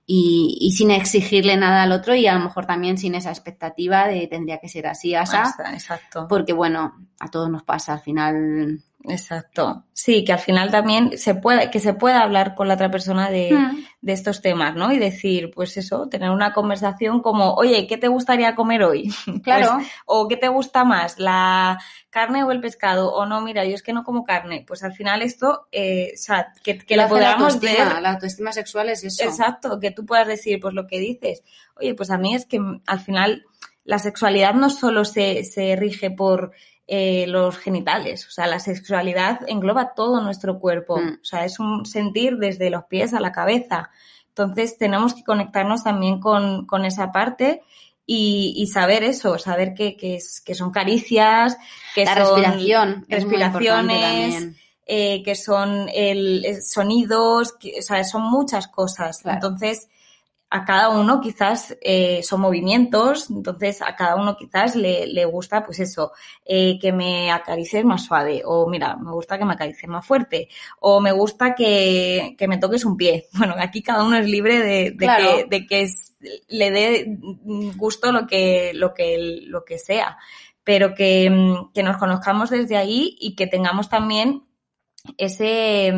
y, sin exigirle nada al otro y a lo mejor también sin esa expectativa de tendría que ser así, asa. Exacto. Porque bueno, a todos nos pasa al final Exacto. Sí, que al final también se puede, que se pueda hablar con la otra persona de, hmm. De, estos temas, ¿no? Y decir, pues eso, tener una conversación como, oye, ¿qué te gustaría comer hoy? (laughs) Claro. Pues, o ¿qué te gusta más? ¿La carne o el pescado? O no, mira, yo es que no como carne. Pues al final esto, eh, o sea, que, que lo podamos ver. La autoestima sexual es eso. Exacto, que tú puedas decir, pues lo que dices. Oye, pues a mí es que al final la sexualidad no solo se, se rige por eh, los genitales. O sea, la sexualidad engloba todo nuestro cuerpo. Mm. O sea, es un sentir desde los pies a la cabeza. Entonces, tenemos que conectarnos también con, con esa parte y, saber eso, saber que, que, es, que son caricias, que la son respiración, respiraciones. Eh, que son el, sonidos, que, o sea, son muchas cosas. Entonces, a cada uno quizás eh, son movimientos, entonces a cada uno quizás le, le gusta, pues eso, eh, que me acaricies más suave, o mira, me gusta que me acaricies más fuerte, o me gusta que, que me toques un pie. (laughs) Bueno, aquí cada uno es libre de, de que, de que le dé gusto lo que, lo que, lo que sea, pero que, que nos conozcamos desde ahí y que tengamos también ese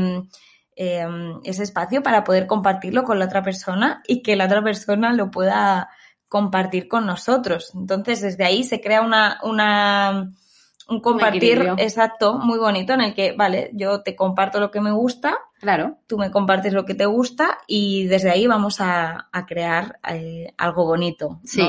Em, ese espacio para poder compartirlo con la otra persona y que la otra persona lo pueda compartir con nosotros. Entonces, desde ahí se crea una, una un compartir exacto, muy bonito, en el que, vale, yo te comparto lo que me gusta, claro, tú me compartes lo que te gusta y desde ahí vamos a, crear eh, algo bonito. Sí,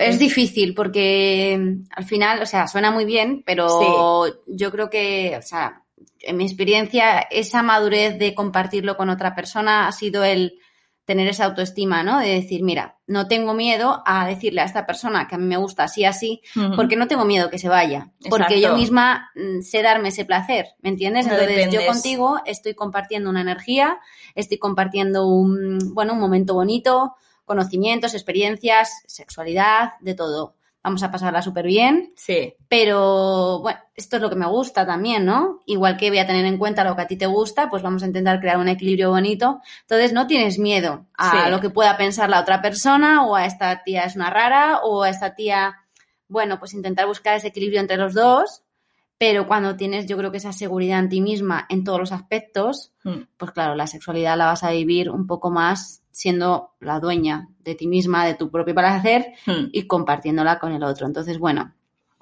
es difícil porque mm, al final, o sea, suena muy bien, pero yo creo que, o sea, en mi experiencia, esa madurez de compartirlo con otra persona ha sido el tener esa autoestima, ¿no? De decir, mira, no tengo miedo a decirle a esta persona que a mí me gusta así, así, porque no tengo miedo que se vaya. Porque yo misma mm, sé darme ese placer, ¿me entiendes? Entonces, yo contigo estoy compartiendo una energía, estoy compartiendo un, bueno, un momento bonito, conocimientos, experiencias, sexualidad, de todo vamos a pasarla súper bien. Sí. Pero bueno, esto es lo que me gusta también, ¿no? Igual que voy a tener en cuenta lo que a ti te gusta, pues vamos a intentar crear un equilibrio bonito. Entonces no tienes miedo a lo que pueda pensar la otra persona o a esta tía es una rara o a esta tía, bueno, pues intentar buscar ese equilibrio entre los dos. Pero cuando tienes, yo creo que esa seguridad en ti misma en todos los aspectos, mm. pues claro, la sexualidad la vas a vivir un poco más siendo la dueña de ti misma, de tu propio placer hmm. y compartiéndola con el otro. Entonces, bueno,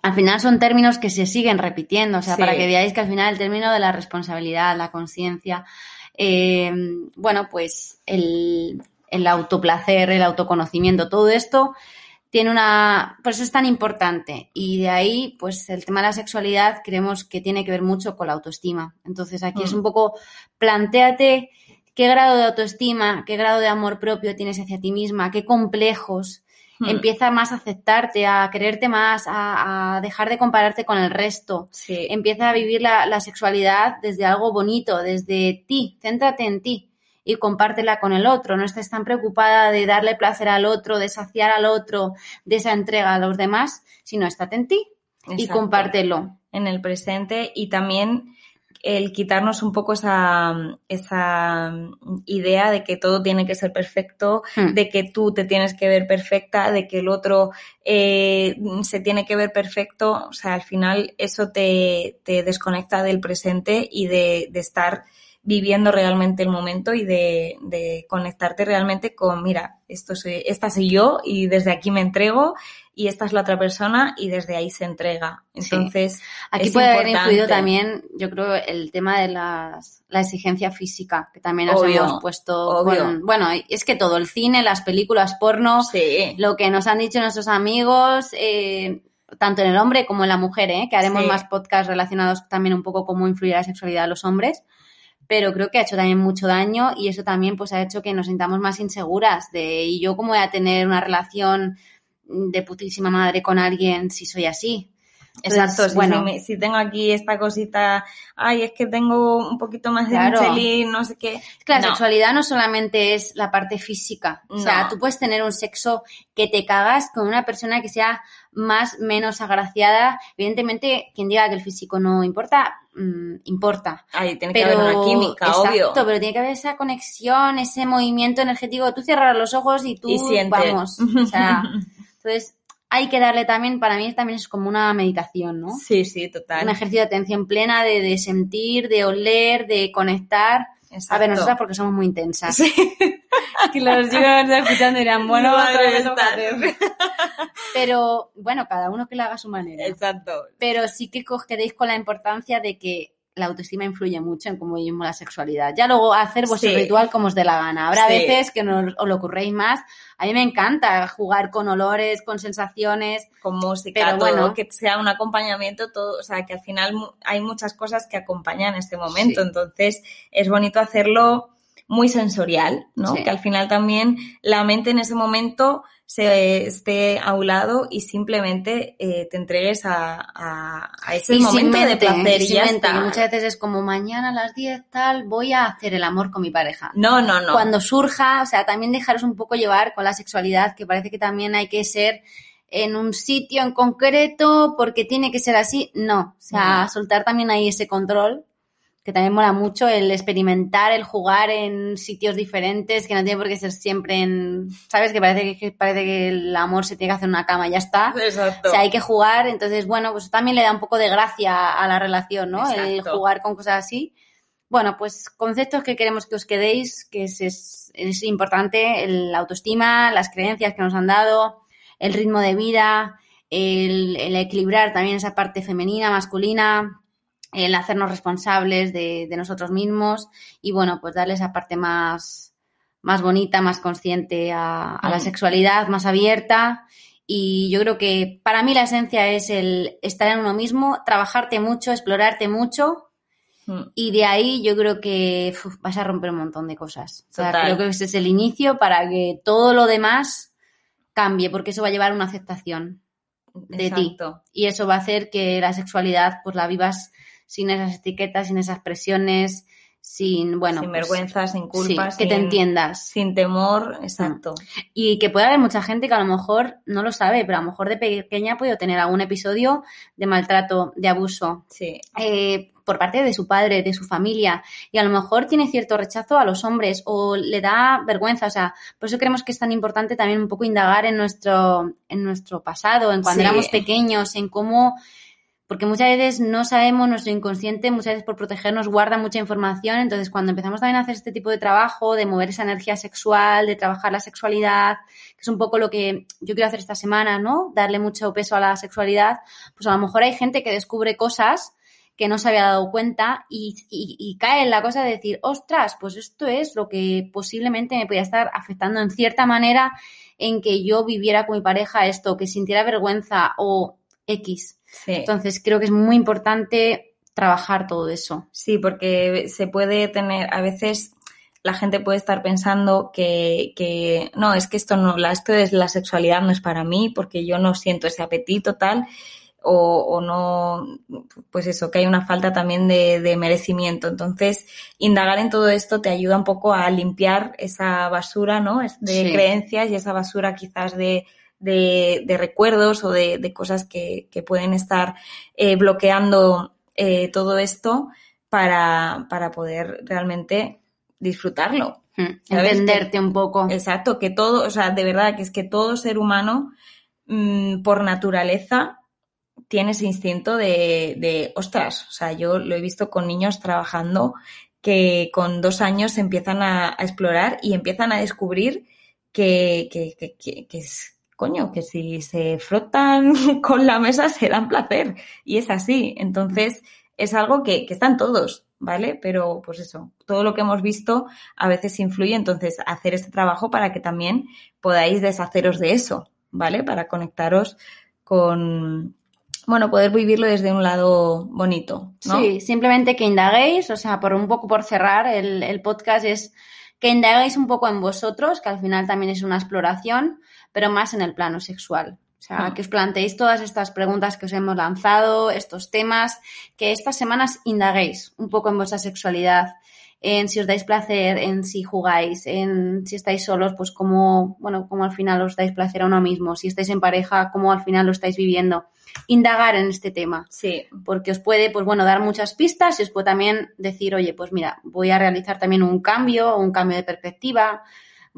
al final son términos que se siguen repitiendo, o sea, para que veáis que al final el término de la responsabilidad, la conciencia, eh, bueno, pues el, el autoplacer, el autoconocimiento, todo esto tiene una, por eso es tan importante. Y de ahí, pues el tema de la sexualidad creemos que tiene que ver mucho con la autoestima. Entonces aquí es hmm. un poco, planteate qué grado de autoestima, qué grado de amor propio tienes hacia ti misma, qué complejos. Hmm. Empieza más a aceptarte, a quererte más, a, dejar de compararte con el resto. Empieza a vivir la, sexualidad desde algo bonito, desde ti. Céntrate en ti y compártela con el otro. No estés tan preocupada de darle placer al otro, de saciar al otro, de esa entrega a los demás, sino estate en ti y compártelo. En el presente y también el quitarnos un poco esa, esa idea de que todo tiene que ser perfecto, hmm. de que tú te tienes que ver perfecta, de que el otro eh, se tiene que ver perfecto. O sea, al final eso te, te desconecta del presente y de, de estar viviendo realmente el momento y de, de, conectarte realmente con, mira, esto soy, esta soy yo y desde aquí me entrego y esta es la otra persona y desde ahí se entrega. Entonces, aquí puede haber influido también, yo creo, el tema de las, la exigencia física, que también nos hemos puesto. bueno, es que todo, el cine, las películas porno, lo que nos han dicho nuestros amigos, eh, tanto en el hombre como en la mujer, ¿eh? que haremos más podcasts relacionados también un poco cómo influye la sexualidad de los hombres pero creo que ha hecho también mucho daño y eso también pues ha hecho que nos sintamos más inseguras de y yo cómo voy a tener una relación de putísima madre con alguien si soy así. Exacto, bueno, si, tengo aquí esta cosita, ay, es que tengo un poquito más de claro. no sé qué. Es que la sexualidad no solamente es la parte física. O sea, tú puedes tener un sexo que te cagas con una persona que sea más, menos agraciada. Evidentemente, quien diga que el físico no importa, mm, importa. Tiene que haber una química, exacto, pero tiene que haber esa conexión, ese movimiento energético. Tú cierras los ojos y tú, vamos. O sea, (laughs) entonces hay que darle también, para mí también es como una meditación, ¿no? Sí, sí, total. Un ejercicio de atención plena, de, sentir, de oler, de conectar. A ver, nosotras porque somos muy intensas. Sí. (laughs) que los chicos escuchando dirán, bueno, Pero bueno, cada uno que lo haga a su manera. Exacto. Pero sí que quedéis con la importancia de que la autoestima influye mucho en cómo vivimos la sexualidad. Ya luego hacer vuestro ritual como os dé la gana. Habrá veces que no os lo ocurréis más. A mí me encanta jugar con olores, con sensaciones. Con música, pero bueno, que sea un acompañamiento, todo, o sea, que al final hay muchas cosas que acompañan este momento. Entonces, es bonito hacerlo muy sensorial, ¿no? Que al final también la mente en ese momento se esté a un lado y simplemente eh, te entregues a, ese momento de placer y, ya está. muchas veces es como mañana a las 10 tal, voy a hacer el amor con mi pareja. No, no, no. Cuando surja, o sea, también dejaros un poco llevar con la sexualidad, que parece que también hay que ser en un sitio en concreto porque tiene que ser así. No, o sea, soltar también ahí ese control que también mola mucho el experimentar, el jugar en sitios diferentes, que no tiene por qué ser siempre en, ¿sabes? Que parece que, parece que el amor se tiene que hacer en una cama y ya está. Exacto. O sea, hay que jugar, entonces, bueno, pues también le da un poco de gracia a la relación, ¿no? El jugar con cosas así. Bueno, pues conceptos que queremos que os quedéis, que es, es, importante, la autoestima, las creencias que nos han dado, el ritmo de vida, el, el equilibrar también esa parte femenina, masculina, el hacernos responsables de, nosotros mismos y bueno, pues darle esa parte más, más bonita, más consciente a, la sexualidad, más abierta. Y yo creo que para mí la esencia es el estar en uno mismo, trabajarte mucho, explorarte mucho. Y de ahí yo creo que vas a romper un montón de cosas. O sea, creo que ese es el inicio para que todo lo demás cambie, porque eso va a llevar a una aceptación de ti. Y eso va a hacer que la sexualidad pues la vivas sin esas etiquetas, sin esas presiones, sin, bueno. Sin pues, vergüenza, sin culpa. que te entiendas. Sin temor, exacto. Y que puede haber mucha gente que a lo mejor no lo sabe, pero a lo mejor de pequeña ha podido tener algún episodio de maltrato, de abuso. Sí. Eh, por parte de su padre, de su familia, y a lo mejor tiene cierto rechazo a los hombres o le da vergüenza, o sea, por eso creemos que es tan importante también un poco indagar en nuestro, en nuestro pasado, en cuando éramos pequeños, en cómo porque muchas veces no sabemos, nuestro inconsciente muchas veces por protegernos guarda mucha información, entonces cuando empezamos también a hacer este tipo de trabajo, de mover esa energía sexual, de trabajar la sexualidad, que es un poco lo que yo quiero hacer esta semana, ¿no? Darle mucho peso a la sexualidad, pues a lo mejor hay gente que descubre cosas que no se había dado cuenta y, y, cae en la cosa de decir, ostras, pues esto es lo que posiblemente me podía estar afectando en cierta manera en que yo viviera con mi pareja esto, que sintiera vergüenza o X. Entonces creo que es muy importante trabajar todo eso. Sí, porque se puede tener, a veces la gente puede estar pensando que, que no, es que esto no, esto es la sexualidad no es para mí porque yo no siento ese apetito tal. O, o, no, pues eso, que hay una falta también de, de, merecimiento. Entonces, indagar en todo esto te ayuda un poco a limpiar esa basura, ¿no? De creencias y esa basura quizás de, de, recuerdos o de, cosas que, pueden estar eh, bloqueando eh, todo esto para, para, poder realmente disfrutarlo. Hmm, entenderte un poco. Exacto, que todo, o sea, de verdad que es que todo ser humano mm, por naturaleza tiene ese instinto de, de, ostras, o sea, yo lo he visto con niños trabajando que con dos años empiezan a, explorar y empiezan a descubrir que, que, que, que, es, coño, que si se frotan (laughs) con la mesa se dan placer. Y es así. Entonces, es algo que, que están todos, ¿vale? Pero, pues eso, todo lo que hemos visto a veces influye. Entonces, hacer este trabajo para que también podáis deshaceros de eso, ¿vale? Para conectaros con, bueno, poder vivirlo desde un lado bonito. Sí, simplemente que indaguéis, o sea, por un poco por cerrar el, el podcast es que indaguéis un poco en vosotros, que al final también es una exploración, pero más en el plano sexual. O sea, Mm. que os planteéis todas estas preguntas que os hemos lanzado, estos temas, que estas semanas indaguéis un poco en vuestra sexualidad, en si os dais placer, en si jugáis, en si estáis solos, pues cómo, bueno, cómo al final os dais placer a uno mismo, si estáis en pareja, cómo al final lo estáis viviendo. Indagar en este tema Sí, porque os puede, pues bueno, dar muchas pistas y os puede también decir, oye, pues mira, voy a realizar también un cambio, un cambio de perspectiva,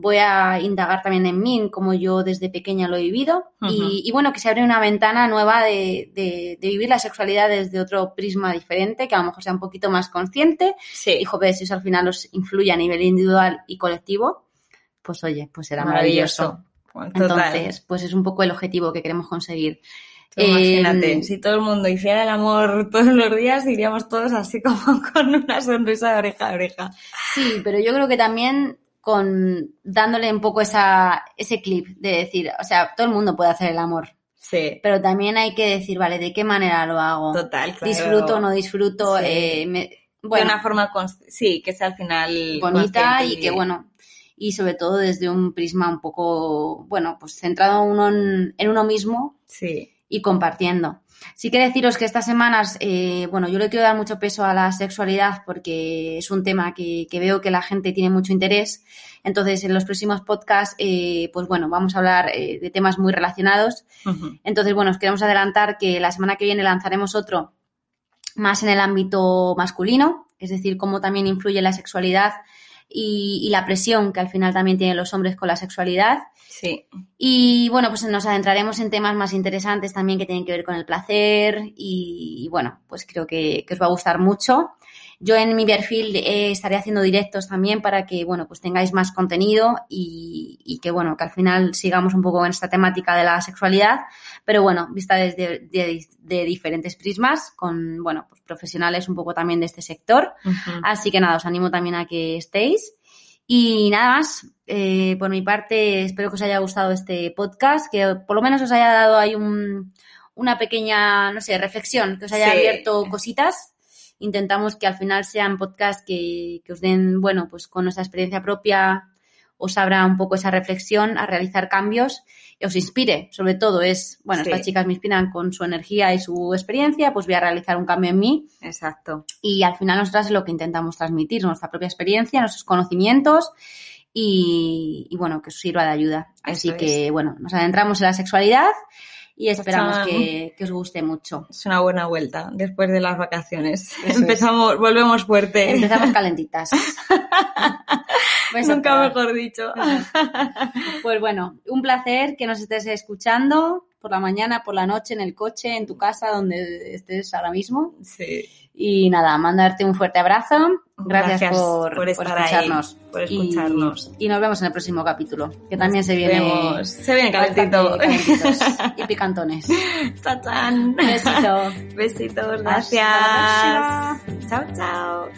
voy a indagar también en mí, en cómo yo desde pequeña lo he vivido y, y bueno, que se abre una ventana nueva de, de- de vivir la sexualidad desde otro prisma diferente, que a lo mejor sea un poquito más consciente sí. y joder, si eso al final os influye a nivel individual y colectivo, pues oye, pues será maravilloso. Bueno. Entonces, pues es un poco el objetivo que queremos conseguir. Imagínate, Eh, si todo el mundo hiciera el amor todos los días, iríamos todos así como (laughs) con una sonrisa de oreja a oreja. Sí, pero yo creo que también con dándole un poco esa, ese clip de decir, o sea, todo el mundo puede hacer el amor, Sí, pero también hay que decir, vale, ¿de qué manera lo hago? total, claro. ¿Disfruto o no disfruto? Sí. Eh, me- de una forma, sí, que sea al final bonita y que, bueno, y sobre todo desde un prisma un poco, bueno, pues centrado uno en, en uno mismo Sí, y compartiendo. Sí que deciros que estas semanas, eh, bueno, yo le quiero dar mucho peso a la sexualidad porque es un tema que, que veo que la gente tiene mucho interés. Entonces, en los próximos podcasts, eh, pues bueno, vamos a hablar eh, de temas muy relacionados. Entonces, bueno, os queremos adelantar que la semana que viene lanzaremos otro más en el ámbito masculino, es decir, cómo también influye la sexualidad y, y la presión que al final también tienen los hombres con la sexualidad. sí, Y bueno, pues nos adentraremos en temas más interesantes también que tienen que ver con el placer y, y bueno, pues creo que, que os va a gustar mucho. Yo en mi perfil eh, estaré haciendo directos también para que, bueno, pues tengáis más contenido y, y que, bueno, que al final sigamos un poco en esta temática de la sexualidad, pero bueno, vista desde de, de diferentes prismas, con, bueno, pues profesionales un poco también de este sector. Así que nada, os animo también a que estéis. Y nada más, eh, por mi parte, espero que os haya gustado este podcast, que por lo menos os haya dado ahí un- una pequeña, no sé, reflexión, que os haya Sí. abierto cositas. Intentamos que al final sean podcasts que, que os den, bueno, pues con nuestra experiencia propia, os abra un poco esa reflexión a realizar cambios y os inspire. Sobre todo es, bueno, Sí. estas chicas me inspiran con su energía y su experiencia, pues voy a realizar un cambio en mí Exacto. y al final nosotras es lo que intentamos transmitir, nuestra propia experiencia, nuestros conocimientos y, y, bueno, que os sirva de ayuda. Así Eso que bueno, nos adentramos en la sexualidad y esperamos Chao. que, que os guste mucho. Es una buena vuelta después de las vacaciones. (laughs) es. Empezamos, volvemos fuerte. Empezamos (laughs) calentitas. A Nunca mejor dicho. Pues bueno, un placer que nos estés escuchando por la mañana, por la noche, en el coche, en tu casa, donde estés ahora mismo. Sí. Y nada, mandarte un fuerte abrazo. Gracias, Gracias por, por estar ahí, escucharnos. por Y- escucharnos. Y, nos vemos en el próximo capítulo, que también se viene. Se viene calentito. y picantones. Besito. Besitos, la gracias. Chao, chao.